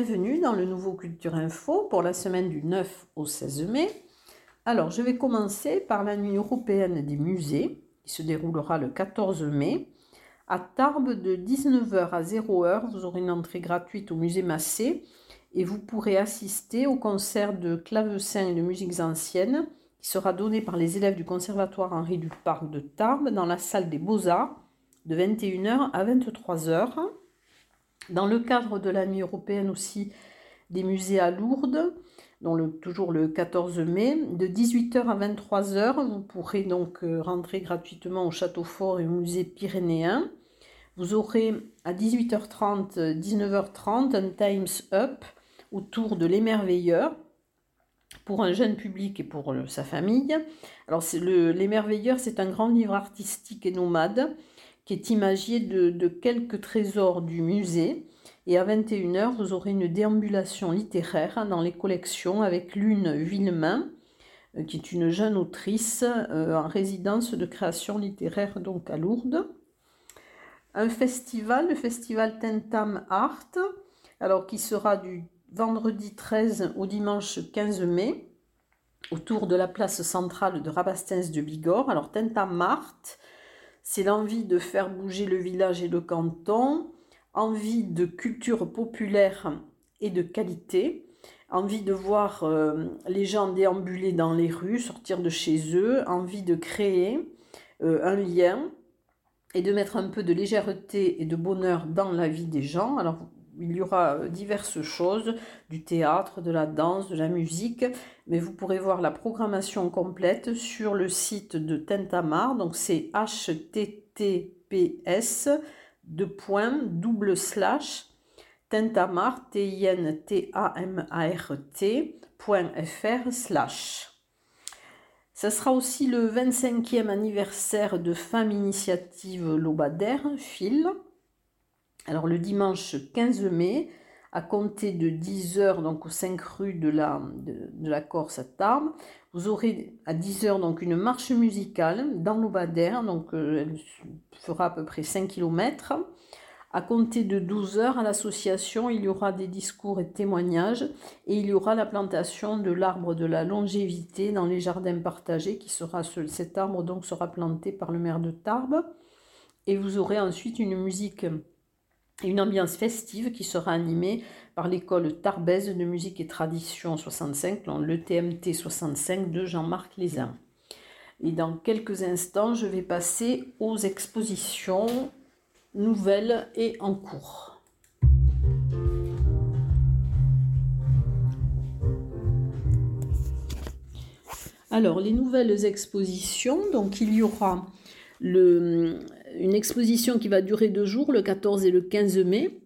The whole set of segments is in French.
bienvenue dans le nouveau Culture Info pour la semaine du 9 au 16 mai. Alors, je vais commencer par la nuit européenne des musées, qui se déroulera le 14 mai. À Tarbes, de 19h à 0h, vous aurez une entrée gratuite au musée Massé et vous pourrez assister au concert de clavecin et de musiques anciennes qui sera donné par les élèves du Conservatoire Henri Duparc de Tarbes dans la salle des Beaux-Arts de 21h à 23h. Dans le cadre de la nuit européenne aussi des musées à Lourdes, dont toujours le 14 mai, de 18h à 23h, vous pourrez donc euh, rentrer gratuitement au Château Fort et au musée pyrénéen. Vous aurez à 18h30, 19h30 un Times Up autour de l'émerveilleur pour un jeune public et pour euh, sa famille. Alors, l'émerveilleur, c'est un grand livre artistique et nomade qui est imagé de, quelques trésors du musée. Et à 21h, vous aurez une déambulation littéraire dans les collections avec Lune Villemain, euh, qui est une jeune autrice euh, en résidence de création littéraire donc à Lourdes. Un festival, le festival Tentam Art, alors qui sera du vendredi 13 au dimanche 15 mai, autour de la place centrale de Rabastens de Bigorre. Alors Tentam Art, c'est l'envie de faire bouger le village et le canton, envie de culture populaire et de qualité, envie de voir euh, les gens déambuler dans les rues, sortir de chez eux, envie de créer euh, un lien et de mettre un peu de légèreté et de bonheur dans la vie des gens. Alors il y aura euh, diverses choses, du théâtre, de la danse, de la musique, mais vous pourrez voir la programmation complète sur le site de Tentamar, donc c'est https de point double slash tentamart t i n t a m a r fr slash. Ça sera aussi le 25e anniversaire de Femmes Initiative Lobadère, FIL. Alors le dimanche 15 mai, à compter de 10h, donc aux 5 rues de la, Corse à Tarbes, vous aurez à 10h donc une marche musicale dans l'Aubadère, donc euh, elle fera à peu près 5 km. À compter de 12h à l'association, il y aura des discours et témoignages et il y aura la plantation de l'arbre de la longévité dans les jardins partagés qui sera cet arbre donc sera planté par le maire de Tarbes et vous aurez ensuite une musique une ambiance festive qui sera animée par l'école Tarbèze de musique et tradition 65, le TMT 65 de Jean-Marc Lézin. Et dans quelques instants, je vais passer aux expositions nouvelles et en cours. Alors, les nouvelles expositions, donc il y aura le, une exposition qui va durer deux jours, le 14 et le 15 mai,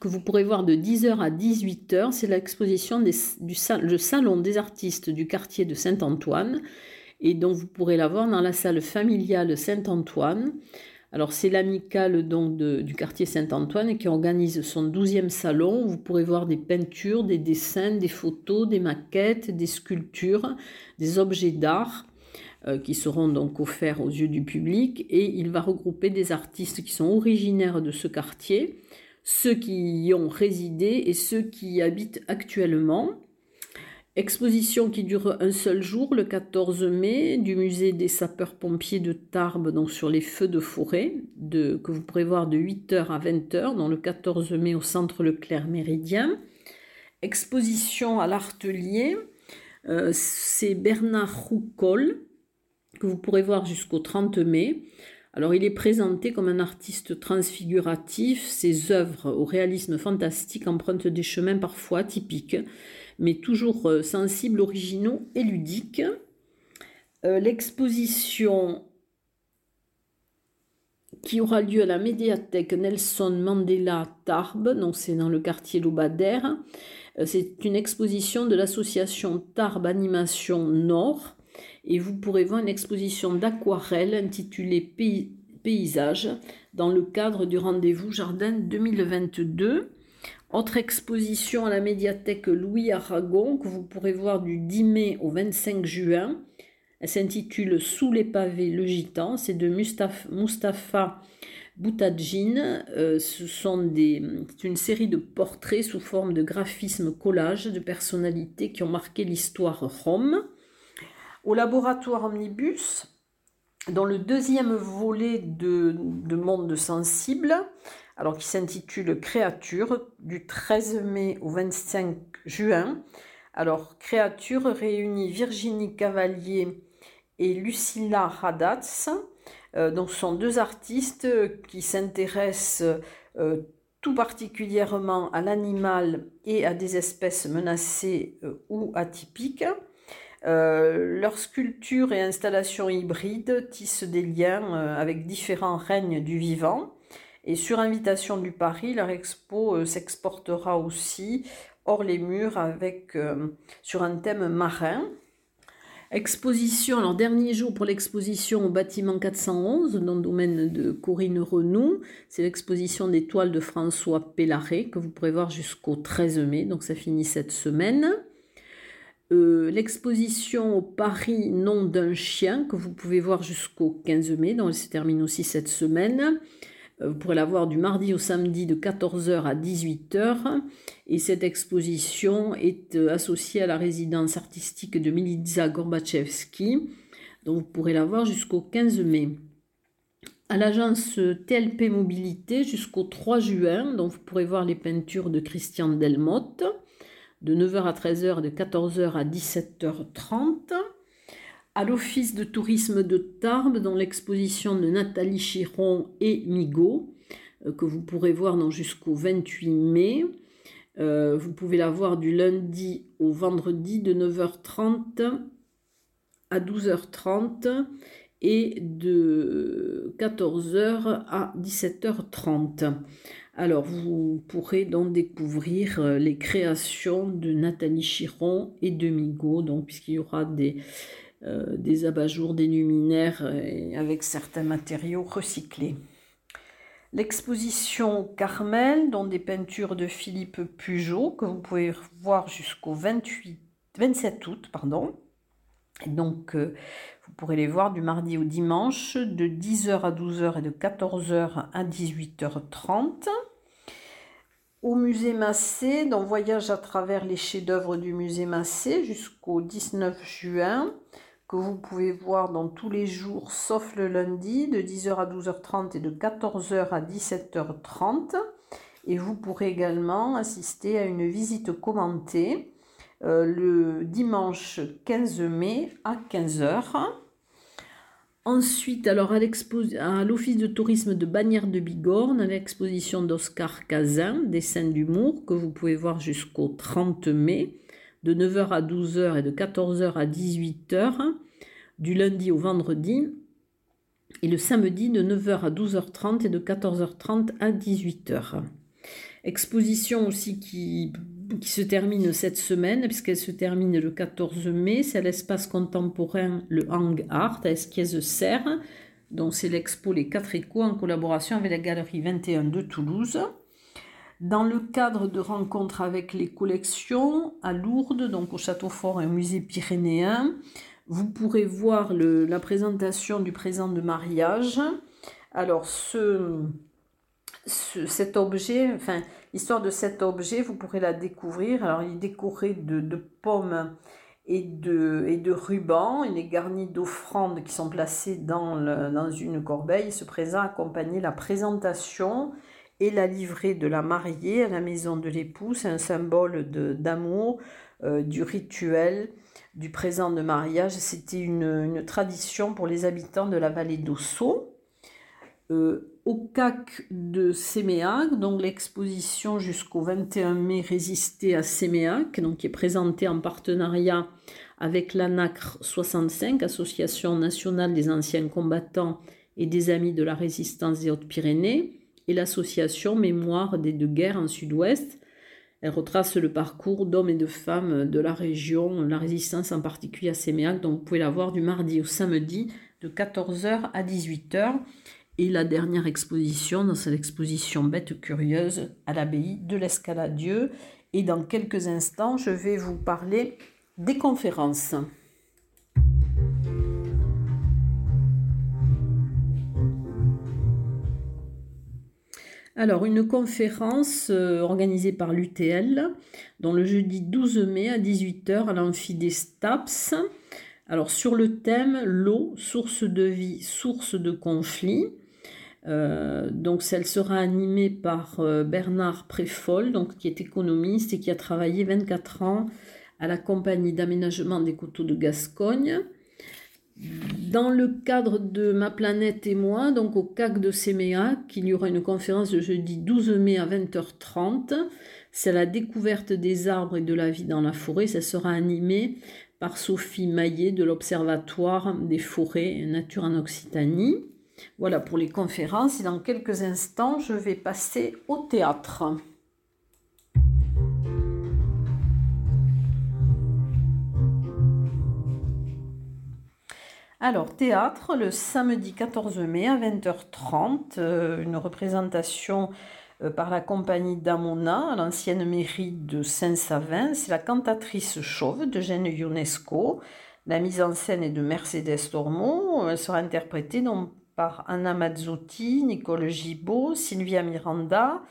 que vous pourrez voir de 10h à 18h. C'est l'exposition du salon des artistes du quartier de Saint-Antoine et donc vous pourrez la voir dans la salle familiale Saint-Antoine. Alors c'est l'amicale du quartier Saint-Antoine qui organise son 12e salon. Vous pourrez voir des peintures, des dessins, des photos, des maquettes, des sculptures, des objets d'art. Euh, qui seront donc offerts aux yeux du public et il va regrouper des artistes qui sont originaires de ce quartier, ceux qui y ont résidé et ceux qui y habitent actuellement. Exposition qui dure un seul jour, le 14 mai, du musée des sapeurs-pompiers de Tarbes, donc sur les feux de forêt, que vous pourrez voir de 8h à 20h, dans le 14 mai au centre Leclerc Méridien. Exposition à l'Artelier, euh, c'est Bernard Roucol que vous pourrez voir jusqu'au 30 mai. Alors il est présenté comme un artiste transfiguratif, ses œuvres au réalisme fantastique empruntent des chemins parfois typiques, mais toujours euh, sensibles, originaux et ludiques. Euh, l'exposition qui aura lieu à la médiathèque Nelson Mandela Tarbes, donc c'est dans le quartier Lobadère. Euh, c'est une exposition de l'association Tarbes Animation Nord et vous pourrez voir une exposition d'aquarelles intitulée Paysage dans le cadre du rendez-vous Jardin 2022. Autre exposition à la médiathèque Louis Aragon que vous pourrez voir du 10 mai au 25 juin. Elle s'intitule Sous les pavés le gitan. C'est de Mustapha Boutadjine, euh, ce sont des, c'est une série de portraits sous forme de graphisme collage de personnalités qui ont marqué l'histoire Rome. Au laboratoire Omnibus, dans le deuxième volet de, de Monde sensible, alors qui s'intitule Créature, du 13 mai au 25 juin. Alors, Créature réunit Virginie Cavalier et Lucilla Radatz. Euh, donc, sont deux artistes qui s'intéressent euh, tout particulièrement à l'animal et à des espèces menacées euh, ou atypiques. Leurs sculptures et installations hybrides tissent des liens avec différents règnes du vivant. Et sur invitation du Paris, leur expo s'exportera aussi hors les murs avec, sur un thème marin. Exposition, alors dernier jour pour l'exposition au bâtiment 411, dans le domaine de Corinne Renou. C'est l'exposition des toiles de François Pellaret que vous pourrez voir jusqu'au 13 mai, donc ça finit cette semaine. Euh, l'exposition au Paris Nom d'un chien que vous pouvez voir jusqu'au 15 mai, donc elle se termine aussi cette semaine. Euh, vous pourrez la voir du mardi au samedi de 14h à 18h. Et cette exposition est euh, associée à la résidence artistique de Milica Gorbachevski. Donc vous pourrez la voir jusqu'au 15 mai. À l'agence TLP Mobilité jusqu'au 3 juin. Donc vous pourrez voir les peintures de Christian Delmotte de 9h à 13h, de 14h à 17h30 à l'Office de tourisme de Tarbes dans l'exposition de Nathalie Chiron et Migaud, euh, que vous pourrez voir jusqu'au 28 mai. Euh, vous pouvez la voir du lundi au vendredi de 9h30 à 12h30 et de 14h à 17h30. Alors vous pourrez donc découvrir euh, les créations de Nathalie Chiron et de Migaud, donc puisqu'il y aura des, euh, des abat-jours, des luminaires avec certains matériaux recyclés. L'exposition Carmel, dont des peintures de Philippe Pugeot, que vous pouvez voir jusqu'au 27 août. Pardon. Donc, euh, vous pourrez les voir du mardi au dimanche, de 10h à 12h et de 14h à 18h30. Au musée Massé, dans Voyage à travers les chefs-d'œuvre du musée Massé, jusqu'au 19 juin que vous pouvez voir dans tous les jours sauf le lundi de 10h à 12h30 et de 14h à 17h30. Et vous pourrez également assister à une visite commentée euh, le dimanche 15 mai à 15h. Ensuite, alors à l'Office de tourisme de Bagnères de Bigorne, à l'exposition d'Oscar Cazin, Dessin d'humour, que vous pouvez voir jusqu'au 30 mai de 9h à 12h et de 14h à 18h, du lundi au vendredi, et le samedi de 9h à 12h30 et de 14h30 à 18h. Exposition aussi qui, qui se termine cette semaine, puisqu'elle se termine le 14 mai, c'est à l'espace contemporain le Hang Art à Esquiez-Serre, dont c'est l'expo Les 4 échos en collaboration avec la Galerie 21 de Toulouse. Dans le cadre de rencontres avec les collections à Lourdes, donc au Château Fort et au musée pyrénéen, vous pourrez voir la présentation du présent de mariage. Alors, ce, cet objet, enfin, l'histoire de cet objet, vous pourrez la découvrir. Alors, il est décoré de, pommes et de, rubans. Il est garni d'offrandes qui sont placées dans, une corbeille. Ce présent accompagne la présentation et la livrée de la mariée à la maison de l'époux. C'est un symbole d'amour, euh, du rituel, du présent de mariage. C'était une, tradition pour les habitants de la vallée d'Ossau. Euh, au CAC de Séméac, donc l'exposition jusqu'au 21 mai résistait à Séméac, donc qui est présentée en partenariat avec l'ANACRE 65, Association nationale des anciens combattants et des amis de la résistance des Hautes-Pyrénées et l'association Mémoire des deux guerres en Sud-Ouest. Elle retrace le parcours d'hommes et de femmes de la région, la résistance en particulier à Séméac, donc vous pouvez la voir du mardi au samedi de 14h à 18h. Et la dernière exposition, c'est l'exposition Bête curieuse à l'abbaye de l'Escaladieu. Et dans quelques instants, je vais vous parler des conférences. Alors, une conférence euh, organisée par l'UTL, dans le jeudi 12 mai à 18h à l'amphi des STAPS. Alors, sur le thème l'eau, source de vie, source de conflit. Euh, donc, elle sera animée par euh, Bernard Préfol, donc, qui est économiste et qui a travaillé 24 ans à la compagnie d'aménagement des coteaux de Gascogne. Dans le cadre de Ma planète et moi, donc au CAC de Séméac, il y aura une conférence le jeudi 12 mai à 20h30. C'est la découverte des arbres et de la vie dans la forêt. Ça sera animé par Sophie Maillet de l'Observatoire des forêts nature en Occitanie. Voilà pour les conférences et dans quelques instants, je vais passer au théâtre. Alors, théâtre, le samedi 14 mai à 20h30, euh, une représentation euh, par la compagnie d'Amona, l'ancienne mairie de Saint-Savin. C'est la cantatrice chauve de Jeanne Ionesco. La mise en scène est de Mercedes Tormo. Elle sera interprétée donc par Anna Mazzotti, Nicole Gibaud, Sylvia Miranda,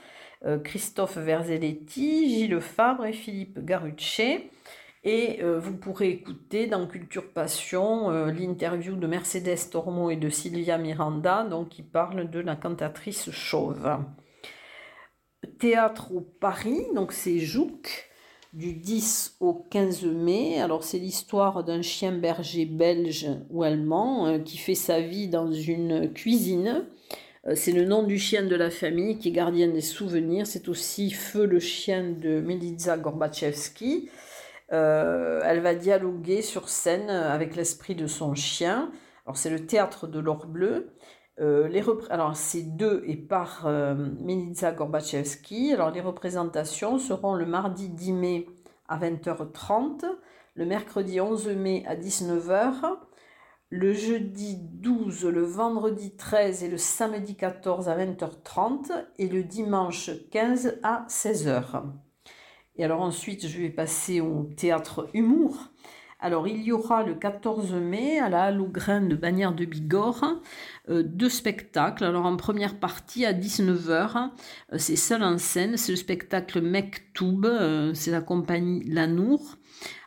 euh, Christophe Verzelletti, Gilles Fabre et Philippe Garucce. Et euh, vous pourrez écouter dans Culture Passion euh, l'interview de Mercedes Tormo et de Sylvia Miranda, donc qui parlent de la cantatrice chauve. Théâtre au Paris, donc c'est Jouk, du 10 au 15 mai. Alors c'est l'histoire d'un chien berger belge ou allemand euh, qui fait sa vie dans une cuisine. C'est le nom du chien de la famille qui est gardien des souvenirs. C'est aussi Feu le chien de Milica Gorbachevski. Euh, elle va dialoguer sur scène avec l'esprit de son chien. Alors c'est le théâtre de l'or bleu. Euh, alors c'est deux et par euh, Gorbachevski. Alors les représentations seront le mardi 10 mai à 20h30, le mercredi 11 mai à 19h, le jeudi 12, le vendredi 13 et le samedi 14 à 20h30 et le dimanche 15 à 16h. Et alors ensuite, je vais passer au théâtre humour. Alors, il y aura le 14 mai à la Halle de Bagnères de Bigorre euh, deux spectacles. Alors, en première partie, à 19h, euh, c'est seul en scène. C'est le spectacle Mektoub, euh, c'est la compagnie Lanour.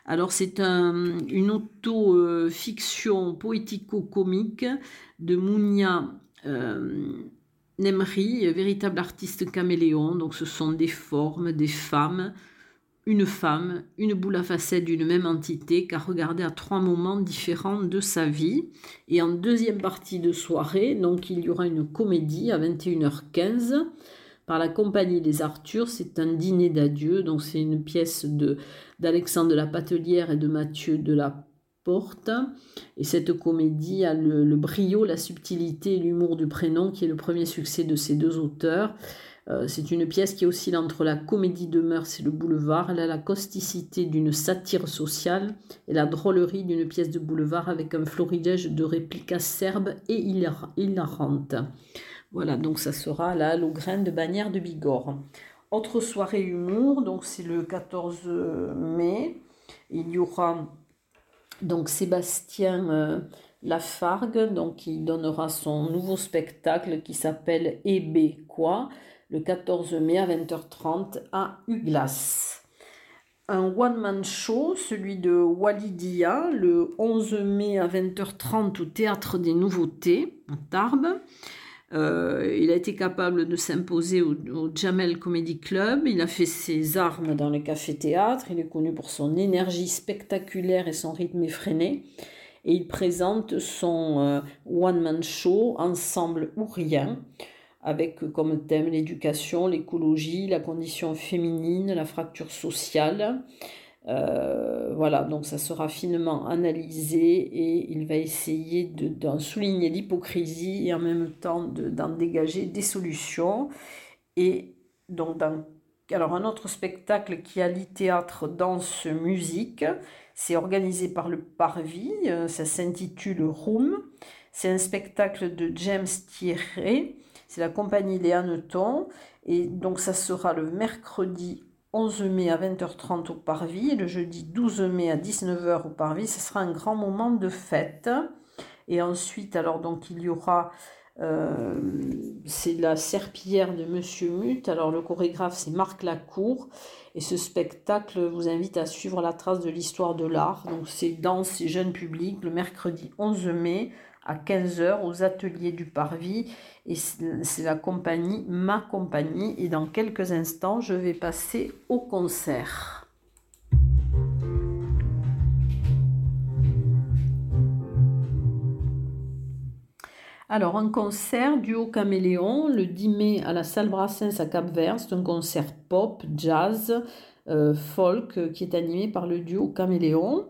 Alors, c'est un, une auto-fiction poético-comique de Mounia Nemri, véritable artiste caméléon. Donc, ce sont des formes, des femmes une femme, une boule à facettes d'une même entité qu'a regardé à trois moments différents de sa vie. Et en deuxième partie de soirée, donc il y aura une comédie à 21h15 par la compagnie des Arthurs. C'est un dîner d'adieu, donc c'est une pièce de d'Alexandre de la Patelière et de Mathieu de la Porte. Et cette comédie a le, le brio, la subtilité et l'humour du prénom qui est le premier succès de ces deux auteurs. Euh, c'est une pièce qui oscille entre la comédie de mœurs et le boulevard. Elle a la causticité d'une satire sociale et la drôlerie d'une pièce de boulevard avec un florilège de répliques acerbes et hilarantes. Voilà, donc ça sera là grain de bannière de Bigorre. Autre soirée humour, donc c'est le 14 mai. Il y aura donc Sébastien euh, Lafargue, donc qui donnera son nouveau spectacle qui s'appelle Ébé quoi? Le 14 mai à 20h30 à Uglas. Un one-man show, celui de Walidia, le 11 mai à 20h30 au Théâtre des Nouveautés, à Tarbes. Euh, il a été capable de s'imposer au, Jamel Comedy Club. Il a fait ses armes dans les cafés-théâtres. Il est connu pour son énergie spectaculaire et son rythme effréné. Et il présente son euh, one-man show, Ensemble ou Rien, avec comme thème l'éducation, l'écologie, la condition féminine, la fracture sociale. Euh, voilà, donc ça sera finement analysé et il va essayer d'en souligner l'hypocrisie et en même temps d'en dégager des solutions. Et donc, alors un autre spectacle qui allie théâtre, danse, musique, c'est organisé par le Parvis, euh, ça s'intitule Room. C'est un spectacle de James Thierry c'est la compagnie Léa Neuton. Et donc ça sera le mercredi 11 mai à 20h30 au Parvis le jeudi 12 mai à 19h au Parvis. Ce sera un grand moment de fête. Et ensuite, alors donc il y aura Euh, c'est la serpillière de Monsieur Mut. Alors le chorégraphe c'est Marc Lacour et ce spectacle vous invite à suivre la trace de l'histoire de l'art. Donc c'est danse et jeunes publics le mercredi 11 mai à 15h aux ateliers du Parvis et c'est la compagnie Ma Compagnie et dans quelques instants je vais passer au concert. Alors, un concert duo Caméléon le 10 mai à la salle Brassens à Cap-Vert. C'est un concert pop, jazz, euh, folk euh, qui est animé par le duo Caméléon.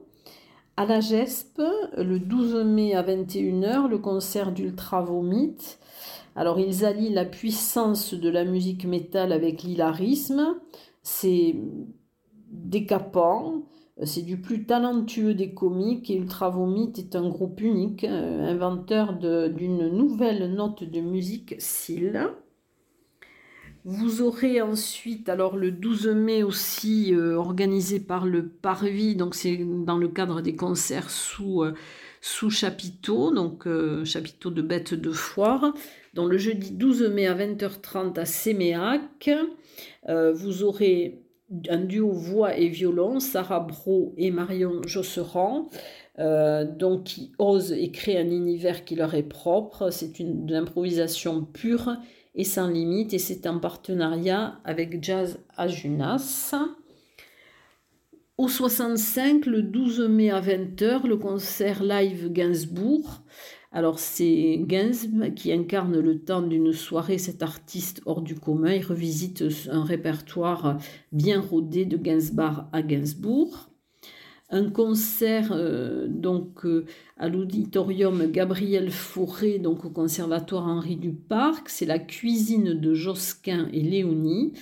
À la GESP, le 12 mai à 21h, le concert d'Ultra Vomit. Alors, ils allient la puissance de la musique métal avec l'hilarisme. C'est décapant. C'est du plus talentueux des comiques et Ultra Vomit est un groupe unique, euh, inventeur d'une nouvelle note de musique SIL. Vous aurez ensuite, alors le 12 mai aussi, euh, organisé par le Parvis, donc c'est dans le cadre des concerts sous, euh, chapiteau, donc chapiteau de bêtes de foire. Donc le jeudi 12 mai à 20h30 à Séméac, vous aurez un duo voix et violon, Sarah Bro et Marion Josserand, euh, donc qui osent et créent un univers qui leur est propre. C'est une improvisation pure et sans limite, et c'est en partenariat avec Jazz Ajunas. Au 65, le 12 mai à 20h, le concert live Gainsbourg alors c'est Gainsbourg qui incarne le temps d'une soirée, cet artiste hors du commun. Il revisite un répertoire bien rodé de Gainsbourg à Gainsbourg. Un concert euh, donc euh, à l'auditorium Gabriel Fauré, donc au conservatoire Henri Duparc. C'est la cuisine de Josquin et Léonie.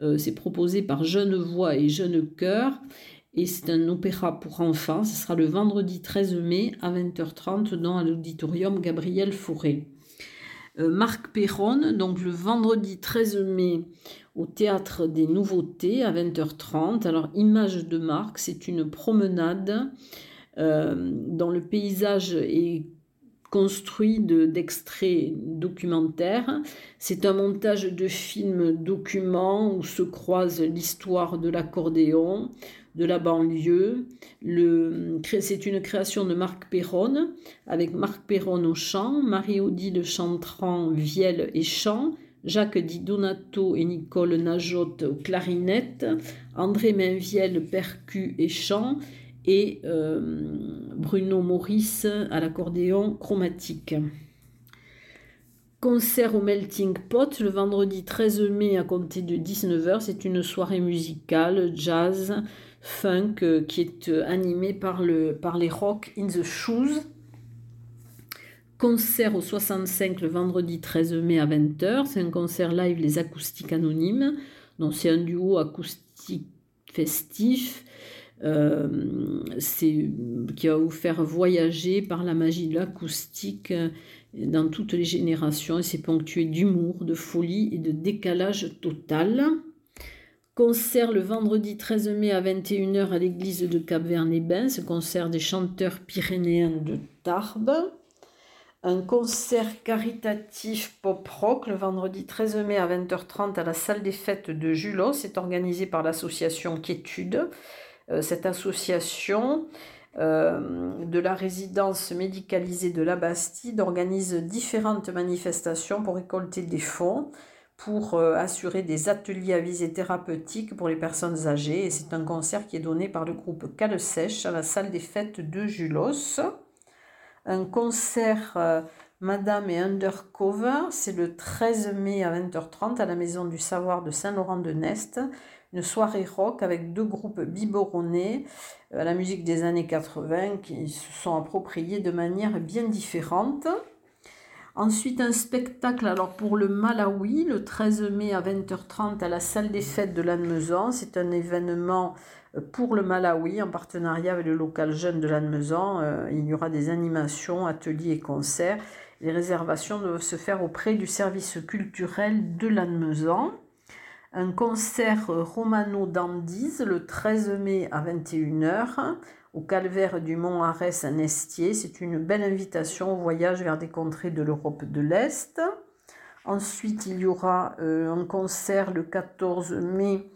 Euh, c'est proposé par Jeune Voix et Jeune Cœur et c'est un opéra pour enfants. Ce sera le vendredi 13 mai à 20h30 dans l'auditorium Gabriel Fauré. Marc Perron, donc le vendredi 13 mai au théâtre des nouveautés à 20h30. Alors, Image de Marc, c'est une promenade euh, dont le paysage est construit d'extraits documentaires. C'est un montage de films documents où se croise l'histoire de l'accordéon, de la banlieue. C'est une création de Marc Perron, avec Marc Perron au chant, Marie-Odile Chantran, vielle et chant, Jacques Di Donato et Nicole Najot aux clarinettes, André Mainviel percu et chant, et euh, Bruno Maurice à l'accordéon chromatique. Concert au Melting Pot le vendredi 13 mai à compter de 19h. C'est une soirée musicale, jazz, funk euh, qui est euh, animé par, le, par les Rock in the Shoes. Concert au 65 le vendredi 13 mai à 20h. C'est un concert live Les Acoustiques Anonymes. Donc c'est un duo acoustique festif. Euh, qui va vous faire voyager par la magie de l'acoustique dans toutes les générations et c'est ponctué d'humour, de folie et de décalage total. Concert le vendredi 13 mai à 21h à l'église de Cap-Vert-les-Bains, ce concert des chanteurs pyrénéens de Tarbes. Un concert caritatif pop-rock le vendredi 13 mai à 20h30 à la salle des fêtes de Julos. C'est organisé par l'association Quiétude. Euh, cette association euh, de la résidence médicalisée de la Bastide organise différentes manifestations pour récolter des fonds pour euh, assurer des ateliers à visée thérapeutique pour les personnes âgées. Et c'est un concert qui est donné par le groupe Cale Sèche à la salle des fêtes de Julos. Un concert euh, Madame et Undercover, c'est le 13 mai à 20h30 à la Maison du Savoir de Saint-Laurent-de-Nest. Une soirée rock avec deux groupes biberonnés à euh, la musique des années 80 qui se sont appropriés de manière bien différente. Ensuite, un spectacle alors pour le Malawi, le 13 mai à 20h30 à la salle des fêtes de Lannemezan. C'est un événement euh, pour le Malawi en partenariat avec le local jeune de Lannemezan. Euh, il y aura des animations, ateliers et concerts. Les réservations doivent se faire auprès du service culturel de Lannemezan. un concert Romano d'Andiz le 13 mai à 21h au calvaire du Mont Arès à Nestier. C'est une belle invitation au voyage vers des contrées de l'Europe de l'Est. Ensuite, il y aura euh, un concert le 14 mai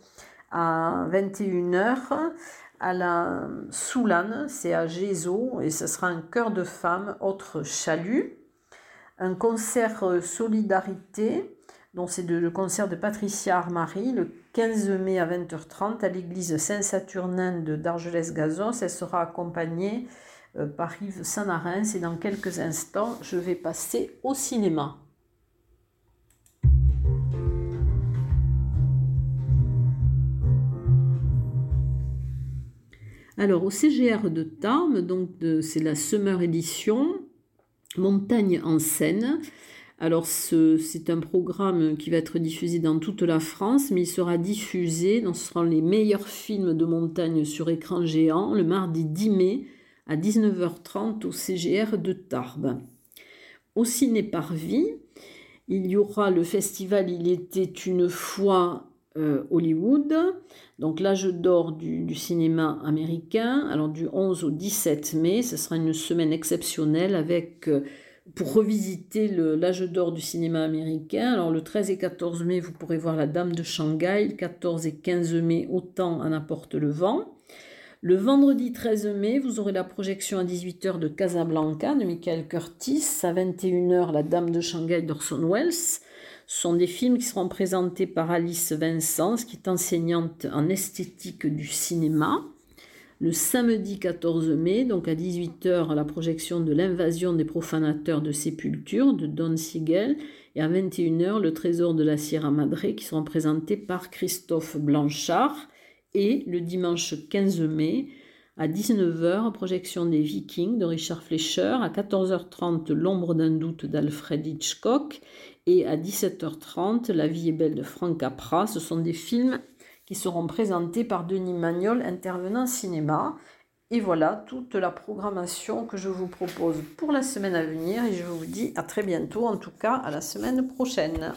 à 21h à la Soulane, c'est à Gézo, et ce sera un chœur de femmes, autre chalut. Un concert euh, Solidarité donc c'est le concert de Patricia Armari le 15 mai à 20h30 à l'église Saint-Saturnin de d'Argelès-Gazos. Elle sera accompagnée euh, par Yves Sanarins et dans quelques instants, je vais passer au cinéma. Alors au CGR de Tarbes, donc c'est la Summer Edition, Montagne en scène. Alors c'est un programme qui va être diffusé dans toute la France, mais il sera diffusé, ce seront les meilleurs films de montagne sur écran géant, le mardi 10 mai à 19h30 au CGR de Tarbes. Au Ciné Parvis, il y aura le festival Il était une fois euh, Hollywood, donc l'âge d'or du, du, cinéma américain, alors du 11 au 17 mai, ce sera une semaine exceptionnelle avec... Euh, pour revisiter l'âge d'or du cinéma américain. Alors le 13 et 14 mai, vous pourrez voir La Dame de Shanghai. Le 14 et 15 mai, Autant en apporte le vent. Le vendredi 13 mai, vous aurez la projection à 18h de Casablanca de Michael Curtis, à 21h La Dame de Shanghai d'Orson Welles. Ce sont des films qui seront présentés par Alice Vincent, qui est enseignante en esthétique du cinéma le samedi 14 mai, donc à 18h, la projection de l'invasion des profanateurs de sépulture de Don Siegel, et à 21h, le trésor de la Sierra Madre, qui seront présentés par Christophe Blanchard, et le dimanche 15 mai, à 19h, projection des Vikings de Richard Fleischer, à 14h30, L'ombre d'un doute d'Alfred Hitchcock, et à 17h30, La vie est belle de Frank Capra. Ce sont des films qui seront présentés par Denis Magnol, intervenant cinéma. Et voilà toute la programmation que je vous propose pour la semaine à venir et je vous dis à très bientôt, en tout cas à la semaine prochaine.